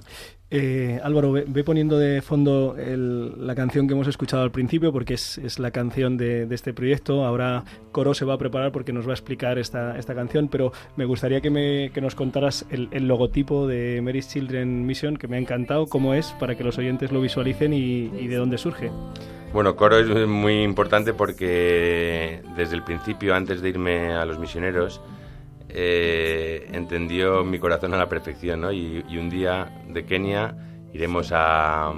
Eh, Álvaro, ve, ve poniendo de fondo el- la canción que hemos escuchado al principio, porque es, es la canción de, de este proyecto. Ahora Coro se va a preparar porque nos va a explicar esta, esta canción, pero me gustaría que, me, que nos contaras el, el logotipo de Mary's Children Mission, que me ha encantado, cómo es, para que los oyentes lo visualicen y, y de dónde surge. Bueno, coro es muy importante porque desde el principio, antes de irme a los misioneros, eh, entendió mi corazón a la perfección, ¿no? Y, un día de Kenia iremos a,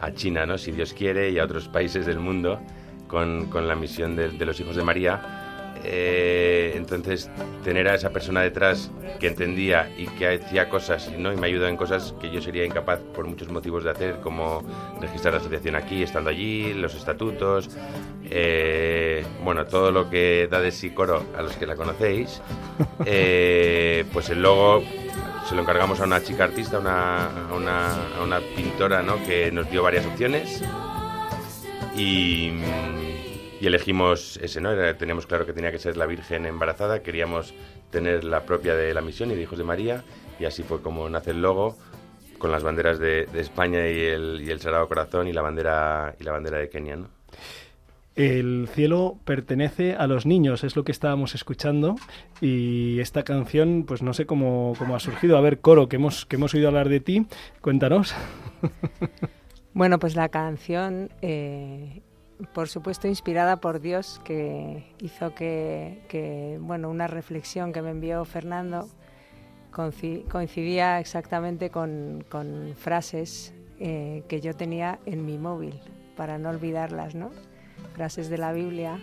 a China, ¿no? Si Dios quiere, y a otros países del mundo con, con la misión de los hijos de María. Eh, entonces, tener a esa persona detrás que entendía y que hacía cosas ¿no? y me ayudó en cosas que yo sería incapaz por muchos motivos de hacer, como registrar la asociación aquí, estando allí, los estatutos, eh, bueno, todo lo que da de sí coro a los que la conocéis, eh, pues el logo se lo encargamos a una chica artista, una, a, una, a una pintora ¿no? que nos dio varias opciones y, y elegimos ese, ¿no? Era- teníamos claro que tenía que ser la Virgen embarazada, queríamos tener la propia de la misión y de Hijos de María, y así fue como nace el logo, con las banderas de, de España y el, y el Sagrado Corazón y la bandera, y la bandera de Kenia, ¿no? El cielo pertenece a los niños, es lo que estábamos escuchando. Y esta canción, pues no sé cómo, cómo ha surgido. A ver, Coro, que hemos, que hemos oído hablar de ti, cuéntanos. Bueno, pues la canción, eh, por supuesto, inspirada por Dios, que hizo que, bueno, una reflexión que me envió Fernando coincidía exactamente con, con frases eh, que yo tenía en mi móvil, para no olvidarlas, ¿no? Frases de la Biblia,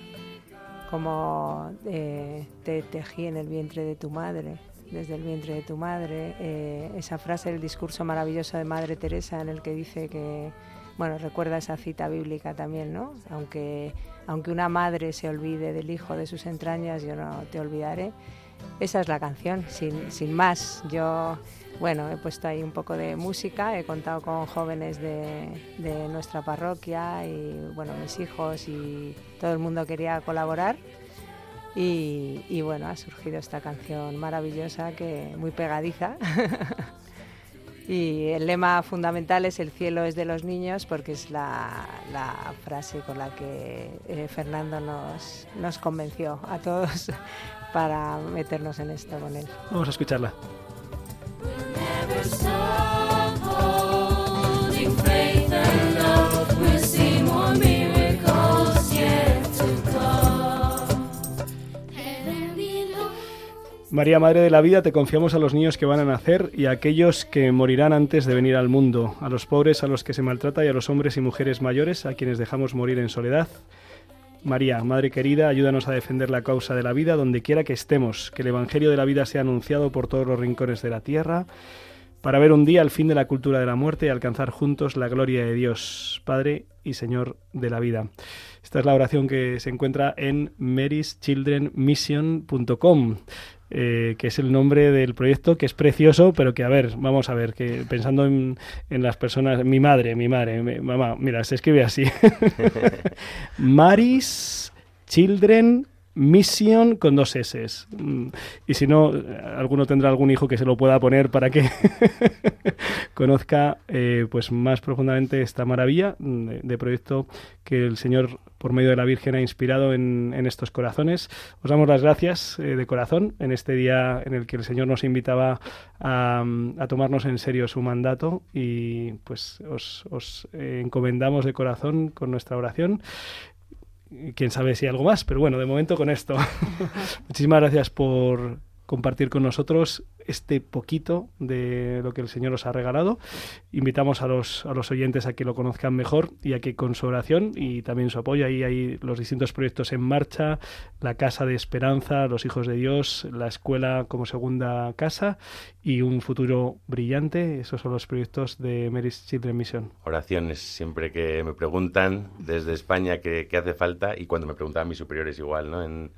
como eh, te tejí en el vientre de tu madre, desde el vientre de tu madre, eh, esa frase del discurso maravilloso de Madre Teresa en el que dice que, bueno, recuerda esa cita bíblica también, ¿no? Aunque, aunque una madre se olvide del hijo de sus entrañas, yo no te olvidaré. Esa es la canción, sin, sin más. Yo, bueno, he puesto ahí un poco de música, he contado con jóvenes de, de nuestra parroquia y, bueno, mis hijos y todo el mundo quería colaborar. Y, bueno, ha surgido esta canción maravillosa, que muy pegadiza. y el lema fundamental es el cielo es de los niños, porque es la, la frase con la que eh, Fernando nos, nos convenció a todos para meternos en esto con él. Vamos a escucharla. María, Madre de la Vida, te confiamos a los niños que van a nacer y a aquellos que morirán antes de venir al mundo, a los pobres, a los que se maltrata y a los hombres y mujeres mayores, a quienes dejamos morir en soledad. María, Madre querida, ayúdanos a defender la causa de la vida donde quiera que estemos, que el Evangelio de la vida sea anunciado por todos los rincones de la tierra, para ver un día el fin de la cultura de la muerte y alcanzar juntos la gloria de Dios, Padre y Señor de la vida. Esta es la oración que se encuentra en maryschildrenmission.com. eh, que es el nombre del proyecto, que es precioso, pero que, a ver, vamos a ver, que pensando en, en las personas, mi madre, mi madre, mi- mamá, mira, se escribe así. Mary's Children Mission con dos S. Mm, Y si no, alguno tendrá algún hijo que se lo pueda poner para que conozca eh, pues más profundamente esta maravilla de, proyecto que el Señor por medio de la Virgen ha inspirado en, estos corazones. Os damos las gracias eh, de corazón en este día en el que el Señor nos invitaba a, tomarnos en serio su mandato y pues os, os, eh, encomendamos de corazón con nuestra oración. Quién sabe si algo más, pero bueno, de momento con esto. Muchísimas gracias por compartir con nosotros este poquito de lo que el Señor os ha regalado. Invitamos a los, a los oyentes a que lo conozcan mejor y a que con su oración y también su apoyo, ahí hay los distintos proyectos en marcha, la Casa de Esperanza, los Hijos de Dios, la Escuela como segunda casa y un futuro brillante. Esos son los proyectos de Mary's Children Mission. Oraciones, siempre que me preguntan desde España qué, hace falta y cuando me preguntaban mis superiores igual, ¿no? En,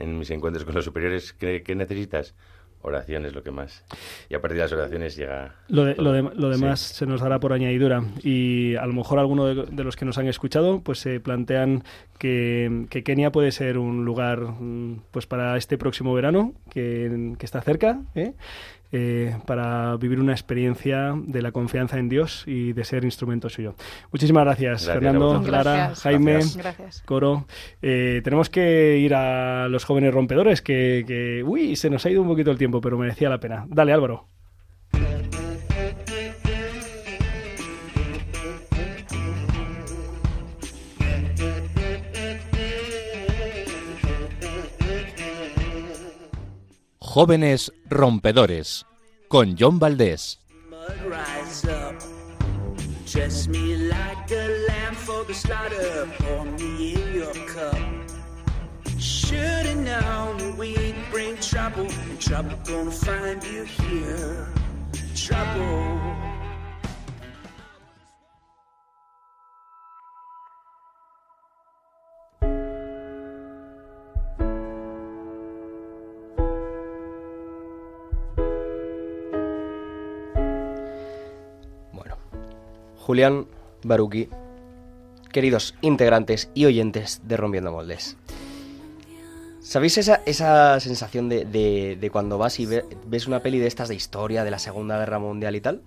en mis encuentros con los superiores, ¿qué, qué necesitas? Oraciones, lo que más. Y a partir de las oraciones llega... Lo, de- todo. lo, de- lo demás Sí. se nos dará por añadidura y a lo mejor alguno de, de los que nos han escuchado pues se plantean que, que Kenia puede ser un lugar mm, pues para este próximo verano que, que está cerca ¿eh? Eh, para vivir una experiencia de la confianza en Dios y de ser instrumento suyo. Muchísimas gracias, Fernando. Clara, Gracias. Jaime, Gracias. Gracias. Coro. Eh, tenemos que ir a los jóvenes rompedores que, que, uy, se nos ha ido un poquito el tiempo, pero merecía la pena. Dale, Álvaro. Cup. Should've known we'd bring trouble, trouble gonna find you here. Julián Baruki, queridos integrantes y oyentes de Rompiendo Moldes. ¿Sabéis esa, esa sensación de, de- de cuando vas y ve- ves una peli de estas de historia, de la Segunda Guerra Mundial y tal?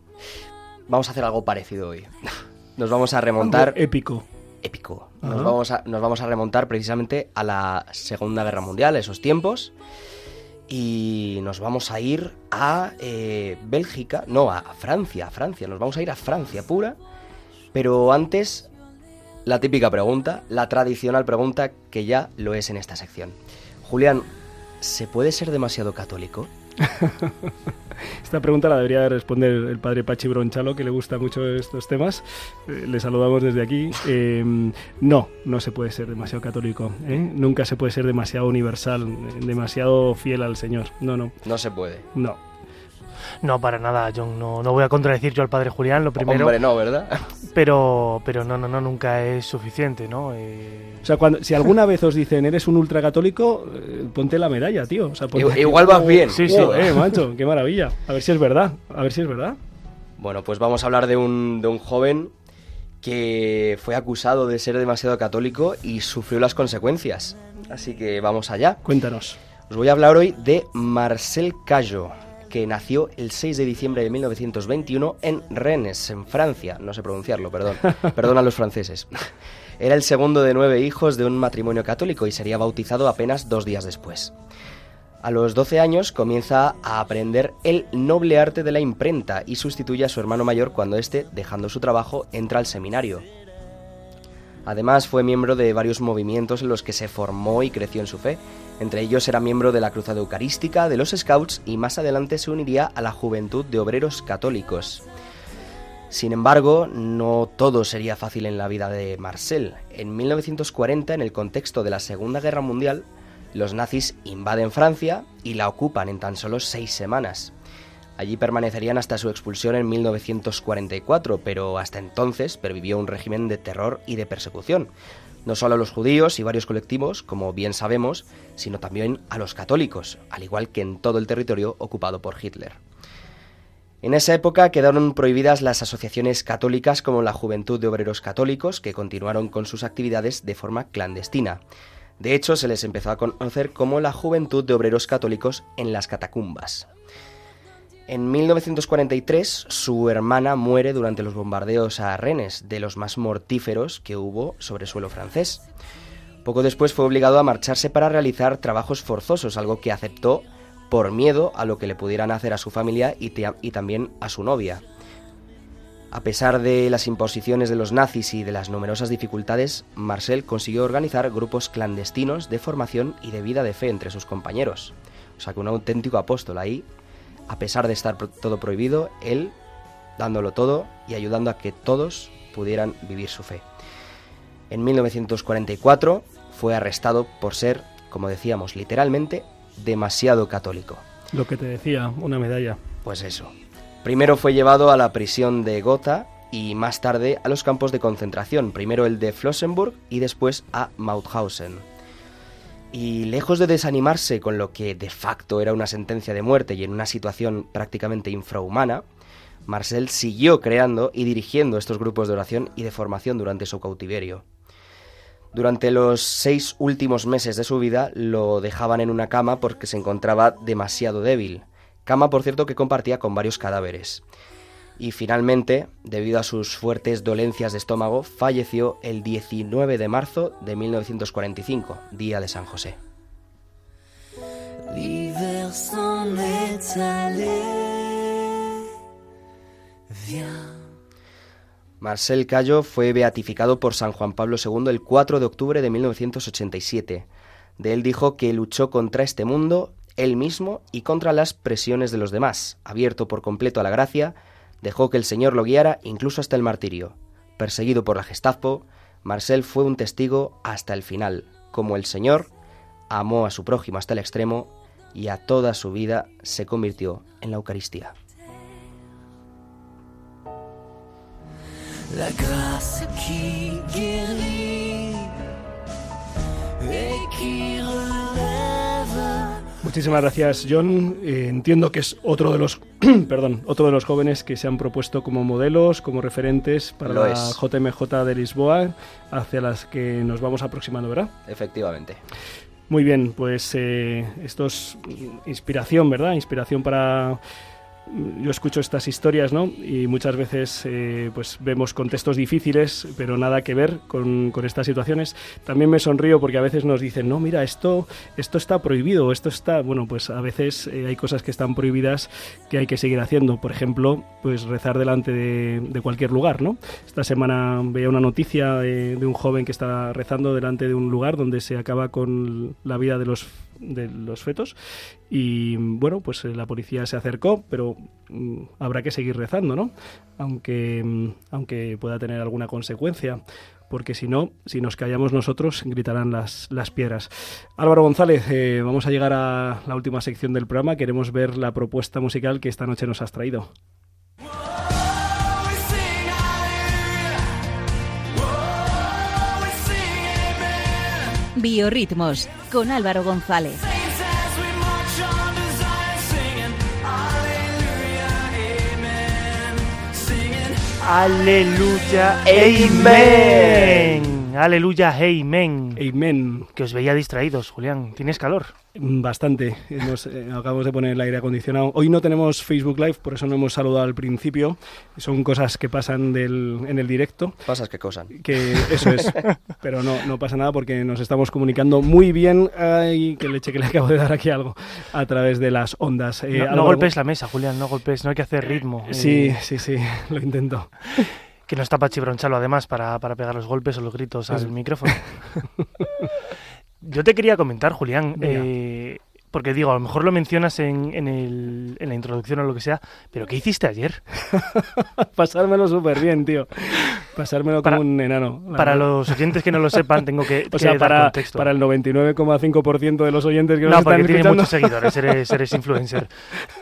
Vamos a hacer algo parecido hoy. Nos vamos a remontar... Algo épico. épico. Nos vamos, a, nos vamos a remontar precisamente a la Segunda Guerra Mundial, esos tiempos. Y nos vamos a ir a eh, Bélgica, no, a, a Francia, a Francia. Nos vamos a ir a Francia pura. Pero antes, la típica pregunta, la tradicional pregunta que ya lo es en esta sección. Julián, ¿se puede ser demasiado católico? Esta pregunta la debería de responder el padre Pachi Bronchalo, que le gusta mucho estos temas. Eh, le saludamos desde aquí. Eh, no, no se puede ser demasiado católico. ¿eh? Nunca se puede ser demasiado universal, eh, demasiado fiel al Señor. No, no, No se puede. no. No, para nada, John. No, no voy a contradecir yo al padre Julián, lo primero. Hombre, no, ¿verdad? Pero, pero no, no, no, nunca es suficiente, ¿no? Eh, O sea, cuando, si alguna vez os dicen eres un ultracatólico, eh, ponte la medalla, tío. O sea, ponte- igual vas bien. Sí, sí. Eh, macho, qué maravilla. A ver si es verdad. A ver si es verdad. Bueno, pues vamos a hablar de un, de un joven que fue acusado de ser demasiado católico y sufrió las consecuencias. Así que vamos allá. Cuéntanos. Os voy a hablar hoy de Marcel Cayo, que nació el 6 de diciembre de 1921 en Rennes, en Francia. No sé pronunciarlo, perdón. Perdón a los franceses. Era el segundo de nueve hijos de un matrimonio católico y sería bautizado apenas dos días después. A los 12 años comienza a aprender el noble arte de la imprenta y sustituye a su hermano mayor cuando éste, dejando su trabajo, entra al seminario. Además fue miembro de varios movimientos en los que se formó y creció en su fe. Entre ellos era miembro de la Cruzada Eucarística, de los Scouts y más adelante se uniría a la Juventud de Obreros Católicos. Sin embargo, no todo sería fácil en la vida de Marcel. En 1940, en el contexto de la Segunda Guerra Mundial, los nazis invaden Francia y la ocupan en tan solo seis semanas. Allí permanecerían hasta su expulsión en 1944, pero hasta entonces pervivió un régimen de terror y de persecución, no solo a los judíos y varios colectivos, como bien sabemos, sino también a los católicos, al igual que en todo el territorio ocupado por Hitler. En esa época quedaron prohibidas las asociaciones católicas como la Juventud de Obreros Católicos, que continuaron con sus actividades de forma clandestina. De hecho, se les empezó a conocer como la Juventud de Obreros Católicos en las Catacumbas. En 1943, su hermana muere durante los bombardeos a Rennes, de los más mortíferos que hubo sobre suelo francés. Poco después fue obligado a marcharse para realizar trabajos forzosos, algo que aceptó por miedo a lo que le pudieran hacer a su familia y, y también a su novia. A pesar de las imposiciones de los nazis y de las numerosas dificultades, Marcel consiguió organizar grupos clandestinos de formación y de vida de fe entre sus compañeros. O sea que un auténtico apóstol ahí, a pesar de estar todo prohibido, él dándolo todo y ayudando a que todos pudieran vivir su fe. En 1944 fue arrestado por ser, como decíamos literalmente, demasiado católico. Lo que te decía, una medalla. Pues eso. Primero fue llevado a la prisión de Gotha y más tarde a los campos de concentración, primero el de Flossenburg y después a Mauthausen. Y lejos de desanimarse con lo que de facto era una sentencia de muerte y en una situación prácticamente infrahumana, Marcel siguió creando y dirigiendo estos grupos de oración y de formación durante su cautiverio. Durante los seis últimos meses de su vida lo dejaban en una cama porque se encontraba demasiado débil. Cama, por cierto, que compartía con varios cadáveres. Y finalmente, debido a sus fuertes dolencias de estómago, falleció el 19 de marzo de 1945, día de San José. Marcel Cayo fue beatificado por San Juan Pablo II el 4 de octubre de 1987. De él dijo que luchó contra este mundo, él mismo y contra las presiones de los demás. Abierto por completo a la gracia, dejó que el Señor lo guiara incluso hasta el martirio. Perseguido por la Gestapo, Marcel fue un testigo hasta el final, como el Señor amó a su prójimo hasta el extremo y a toda su vida se convirtió en la Eucaristía. La. Muchísimas gracias, John. Eh, entiendo que es otro de los, perdón, otro de los jóvenes que se han propuesto como modelos, como referentes para Lo la es. JMJ de Lisboa, hacia las que nos vamos aproximando, ¿verdad? Efectivamente. Muy bien, pues eh, esto es inspiración, ¿verdad? Inspiración para... Yo escucho estas historias, ¿no? Y muchas veces eh, pues vemos contextos difíciles, pero nada que ver con, estas situaciones. También me sonrío porque a veces nos dicen, no, mira, esto, esto está prohibido, esto está... Bueno, pues a veces eh, hay cosas que están prohibidas que hay que seguir haciendo. Por ejemplo, pues rezar delante de, cualquier lugar, ¿no? Esta semana veía una noticia de, de un joven que está rezando delante de un lugar donde se acaba con la vida de los de los fetos y bueno pues eh, la policía se acercó pero mm, habrá que seguir rezando no aunque mm, aunque pueda tener alguna consecuencia porque si no, si nos callamos nosotros, gritarán las, las piedras. Álvaro González, eh, vamos a llegar a la última sección del programa. Queremos ver la propuesta musical que esta noche nos has traído. Biorritmos con Álvaro González. Aleluya, Aleluya, amen. Amen. Que os veía distraídos, Julián. ¿Tienes calor? Bastante. Nos, eh, acabamos de poner el aire acondicionado. Hoy no tenemos Facebook Live, por eso no hemos saludado al principio. Son cosas que pasan del, en el directo. Pasas que cosan. Que eso es. Pero no, no pasa nada porque nos estamos comunicando muy bien. Ay, que leche que le acabo de dar aquí algo. A través de las ondas. Eh, no, no golpes la mesa, Julián, no golpes, no hay que hacer ritmo. Sí, Eh, sí, sí, lo intento. Que no está para chibroncharlo, además, para, para pegar los golpes o los gritos al micrófono. Yo te quería comentar, Julián, eh, porque digo, a lo mejor lo mencionas en, en, el- en la introducción o lo que sea, pero ¿qué hiciste ayer? Pasármelo súper bien, tío. Pasármelo Para- como un enano. Para verdad. los oyentes que no lo sepan, tengo que, O que sea, dar para, contexto. para el 99,5% de los oyentes que nos No, están porque tiene escuchando. muchos seguidores, eres, eres influencer.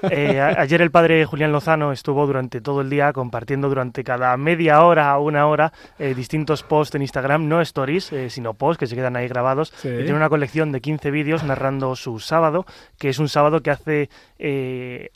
Eh, a- ayer el padre Julián Lozano estuvo durante todo el día compartiendo durante cada media hora o una hora eh, distintos posts en Instagram, no stories, eh, sino posts que se quedan ahí grabados. Sí. Y tiene una colección de 15 vídeos narrando su sábado, que es un sábado que hace... eh,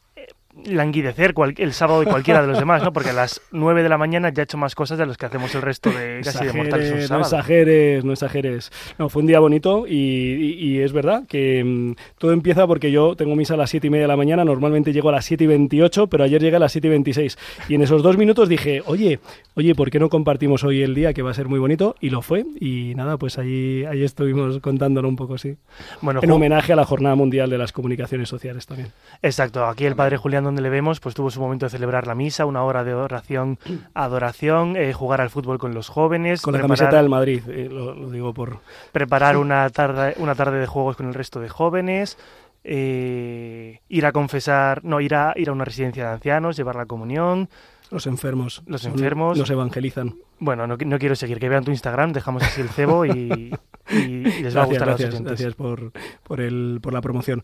languidecer cual- el sábado de cualquiera de los demás, ¿no? Porque a las 9 de la mañana ya he hecho más cosas de las que hacemos el resto de casi de mortales Exageres, no exageres, no exageres. No, fue un día bonito y, y- y es verdad que mm, todo empieza porque yo tengo misa a las 7 y media de la mañana, normalmente llego a las 7 y 28, pero ayer llegué a las 7 y 26. Y en esos dos minutos dije, oye, oye, ¿por qué no compartimos hoy el día que va a ser muy bonito? Y lo fue. Y nada, pues allí, allí estuvimos contándolo un poco, sí. Bueno, en homenaje a la Jornada Mundial de las Comunicaciones Sociales también. Exacto, aquí el padre Julián donde le vemos, pues tuvo su momento de celebrar la misa, una hora de oración, adoración, eh, jugar al fútbol con los jóvenes, Con la preparar- camiseta del Madrid, eh, lo, lo digo por... preparar una tarde, una tarde de juegos con el resto de jóvenes, eh, ir a confesar, no, ir a, ir a una residencia de ancianos, llevar la comunión. Los enfermos. Los enfermos. Los evangelizan. Bueno, no, no quiero seguir, que vean tu Instagram, dejamos así el cebo y, y- y les va a Gracias, gustar a los gracias, oyentes. gracias por, por, el, por la promoción.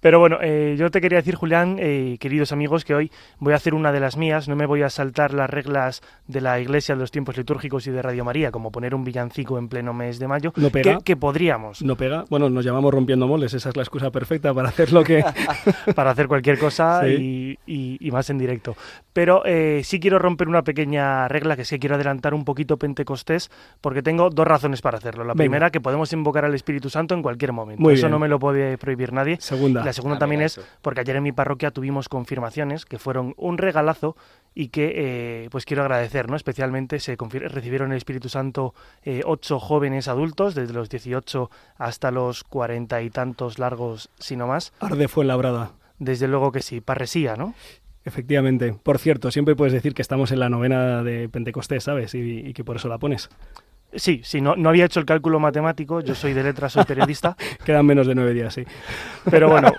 Pero bueno, eh, yo te quería decir, Julián, eh, queridos amigos, que hoy voy a hacer una de las mías. No me voy a saltar las reglas de la Iglesia de los tiempos litúrgicos y de Radio María, como poner un villancico en pleno mes de mayo. No pega. Que, que podríamos, No pega. Bueno, nos llamamos rompiendo moldes. Esa es la excusa perfecta para hacer lo que. para hacer cualquier cosa Sí. y, y- y más en directo. Pero eh, sí quiero romper una pequeña regla, que es que quiero adelantar un poquito Pentecostés, porque tengo dos razones para hacerlo. La Venga. primera, que podemos invocar al Espíritu Santo en cualquier momento. Muy Eso bien. no me lo puede prohibir nadie. Segunda. La segunda Ah, también es porque ayer en mi parroquia tuvimos confirmaciones que fueron un regalazo y que eh, pues quiero agradecer, ¿no? Especialmente se recibieron el Espíritu Santo eh, ocho jóvenes adultos, desde los 18 hasta los cuarenta y tantos largos, si no más. Arde fue labrada. Desde luego que sí, parresía, ¿no? Efectivamente. Por cierto, siempre puedes decir que estamos en la novena de Pentecostés, ¿sabes? Y, y que por eso la pones. Sí, sí, no, no había hecho el cálculo matemático, yo soy de letras, soy periodista. Quedan menos de nueve días, sí. Pero bueno,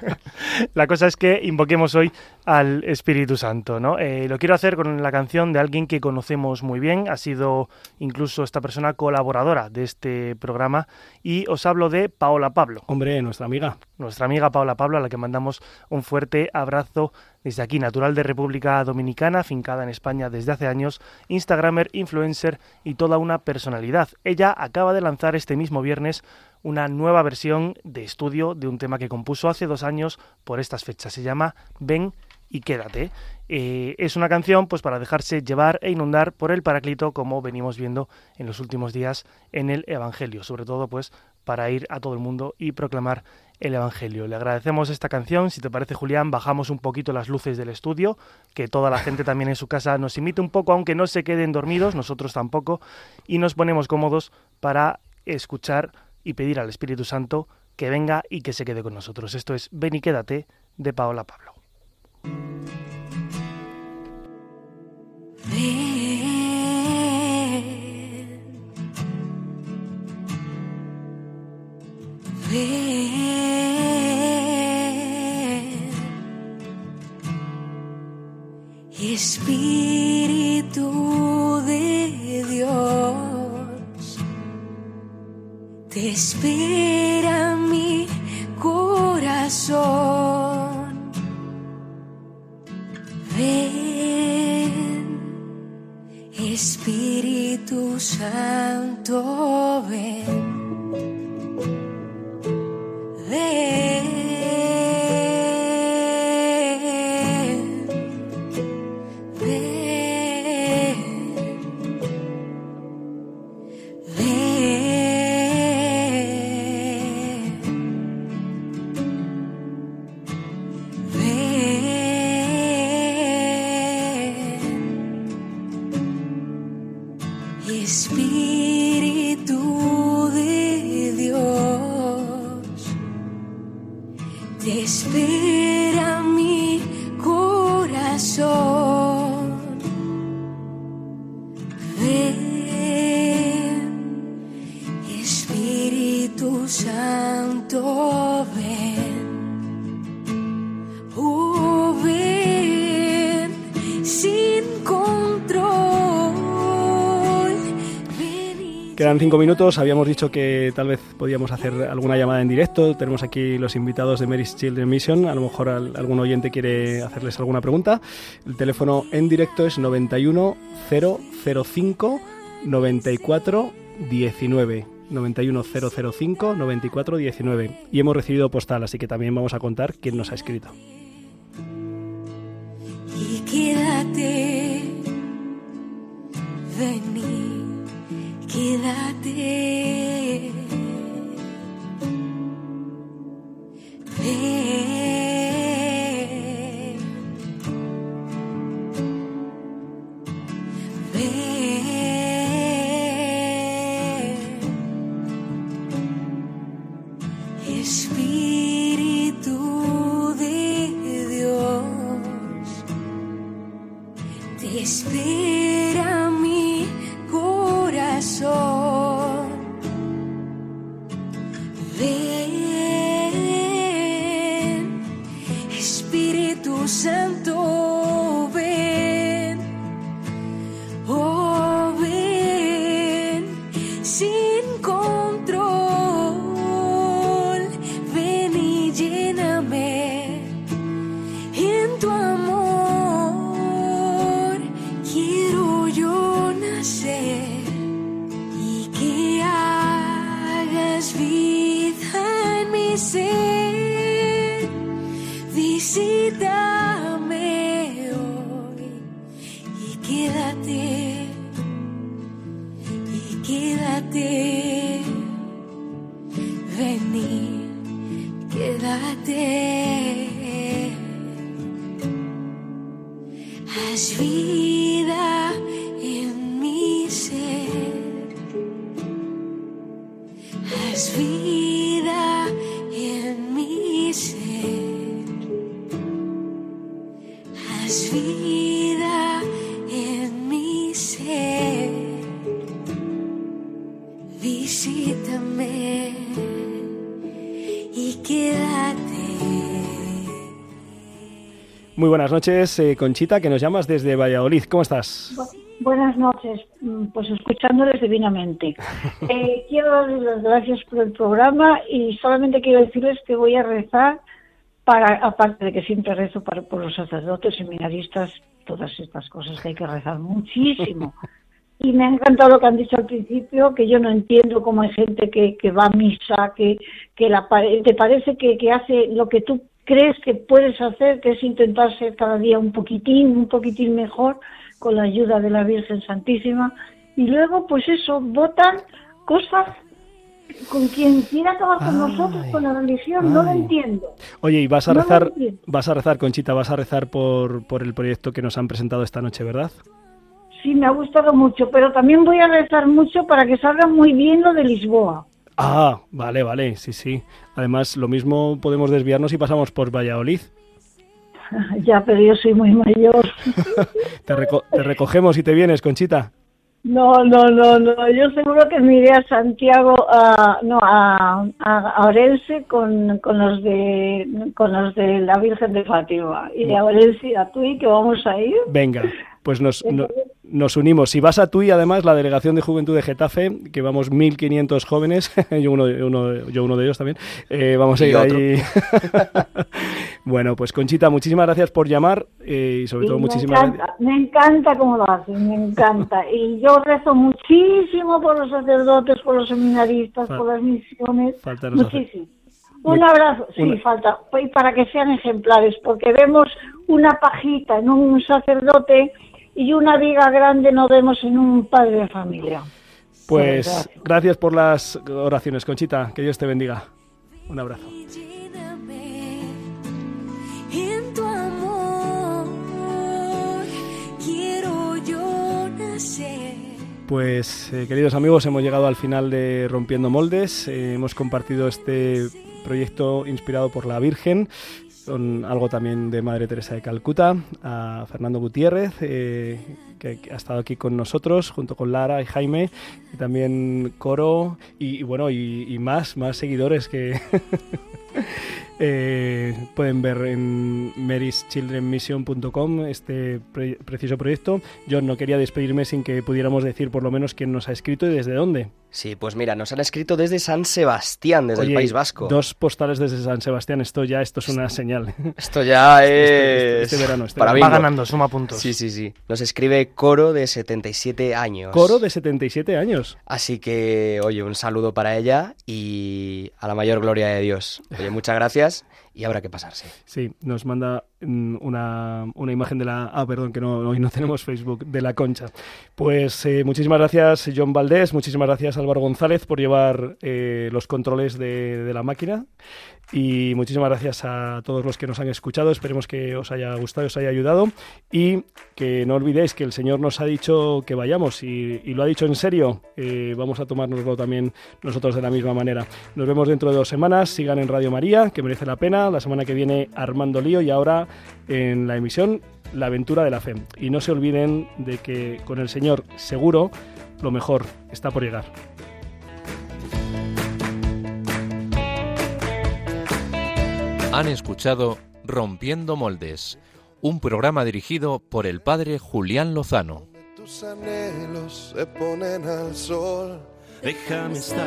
la cosa es que invoquemos hoy al Espíritu Santo, ¿no? Eh, lo quiero hacer con la canción de alguien que conocemos muy bien, ha sido incluso esta persona colaboradora de este programa, y os hablo de Paola Pablo. Hombre, nuestra amiga. Nuestra amiga Paola Pablo, a la que mandamos un fuerte abrazo desde aquí, natural de República Dominicana, fincada en España desde hace años, Instagramer, influencer y toda una personalidad. Ella acaba de lanzar este mismo viernes una nueva versión de estudio de un tema que compuso hace dos años por estas fechas. Se llama Ven y quédate. Eh, es una canción pues para dejarse llevar e inundar por el Paráclito como venimos viendo en los últimos días en el Evangelio, sobre todo pues para ir a todo el mundo y proclamar el Evangelio. Le agradecemos esta canción, si te parece Julián, bajamos un poquito las luces del estudio, que toda la gente también en su casa nos imite un poco, aunque no se queden dormidos, nosotros tampoco, y nos ponemos cómodos para escuchar y pedir al Espíritu Santo que venga y que se quede con nosotros. Esto es Ven y quédate de Paola Pablo. Cinco minutos. Habíamos dicho que tal vez podíamos hacer alguna llamada en directo. Tenemos aquí los invitados de Mary's Children Mission. A lo mejor al- algún oyente quiere hacerles alguna pregunta. El teléfono en directo es 91 005 94 19. 91005 94 19. Y hemos recibido postal, así que también vamos a contar quién nos ha escrito. Quédate. Haz vida noches, eh, Conchita, que nos llamas desde Valladolid. ¿Cómo estás? Bu- Buenas noches, Mm, pues escuchándoles divinamente. Eh, quiero darles las gracias por el programa y solamente quiero decirles que voy a rezar para, aparte de que siempre rezo para, por los sacerdotes, seminaristas, todas estas cosas que hay que rezar muchísimo. Y me ha encantado lo que han dicho al principio, que yo no entiendo cómo hay gente que, que va a misa, que, que la, te parece que, que hace lo que tú crees que puedes hacer, que es intentar ser cada día un poquitín, un poquitín mejor, con la ayuda de la Virgen Santísima. Y luego, pues eso, votan cosas con quien quiera acabar con nosotros, con la religión, no lo entiendo. Oye, y vas a No rezar, vas a rezar, Conchita, vas a rezar por, por el proyecto que nos han presentado esta noche, ¿verdad? Sí, me ha gustado mucho, pero también voy a rezar mucho para que salga muy bien lo de Lisboa. Ah, vale, vale, sí, sí. Además, lo mismo podemos desviarnos y pasamos por Valladolid. ya, pero yo soy muy mayor. Te, reco- te recogemos y te vienes, Conchita. No, no, no, no. Yo seguro que me iré a Santiago, a, no, a, a, Orense con, con los de con los de la Virgen de Fátima. Y a Orense y a Tui, que vamos a ir. Venga, pues nos, no- nos unimos. Si vas a tú y además la Delegación de Juventud de Getafe, que vamos 1.500 jóvenes, yo uno, de- uno- yo uno de ellos también, eh, vamos a ir otro. ahí. bueno, pues Conchita, muchísimas gracias por llamar eh, y sobre Y todo me muchísimas gracias. encanta, me encanta cómo lo hacen, me encanta. Y yo rezo muchísimo por los sacerdotes, por los seminaristas, por las misiones. Muchísimo. Un abrazo, sí, una- falta, y para que sean ejemplares, porque vemos una pajita en un sacerdote y una viga grande no vemos en un padre de familia. Pues Gracias. gracias por las oraciones, Conchita. Que Dios te bendiga. Un abrazo. Pues eh, queridos amigos, hemos llegado al final de Rompiendo Moldes. Eh, hemos compartido este proyecto inspirado por la Virgen, algo también de Madre Teresa de Calcuta, a Fernando Gutiérrez, eh, que, ha estado aquí con nosotros, junto con Lara y Jaime, y también Coro, y, y bueno, y, y más, más seguidores que eh, pueden ver en maryschildrenmission.com este pre- preciso proyecto. Yo no quería despedirme sin que pudiéramos decir por lo menos quién nos ha escrito y desde dónde. Sí, pues mira, nos han escrito desde San Sebastián, desde Oye, el País Vasco. Dos postales desde San Sebastián, esto ya esto es una señal. Esto ya Este- es... este- este verano, este para verano. Va ganando, suma puntos. Sí, sí, sí. Nos escribe Coro de 77 años. Coro de 77 años. Así que, oye, un saludo para ella y a la mayor gloria de Dios. Oye, muchas gracias y habrá que pasarse. Sí, nos manda una, una imagen de la... Ah, perdón, que no, hoy no tenemos Facebook, de la concha. Pues eh, muchísimas gracias John Valdés, muchísimas gracias Álvaro González por llevar eh, los controles de, de la máquina. Y muchísimas gracias a todos los que nos han escuchado. Esperemos que os haya gustado, os haya ayudado. Y que no olvidéis que el Señor nos ha dicho que vayamos y, y lo ha dicho en serio. Eh, vamos a tomárnoslo también nosotros de la misma manera. Nos vemos dentro de dos semanas. Sigan en Radio María, que merece la pena. La semana que viene Armando Lío y ahora en la emisión La aventura de la fe. Y no se olviden de que con el Señor seguro lo mejor está por llegar. Han escuchado Rompiendo Moldes, un programa dirigido por el padre Julián Lozano. Tus anhelos se ponen al sol. Déjame estar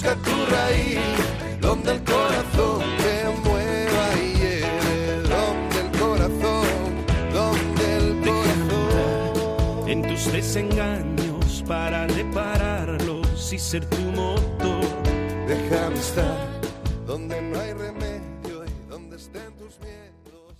busca tu raíz, donde el corazón te mueva y lleve, donde el corazón, donde el corazón. En tus desengaños para repararlos y ser tu motor. Déjame estar donde no hay remedio.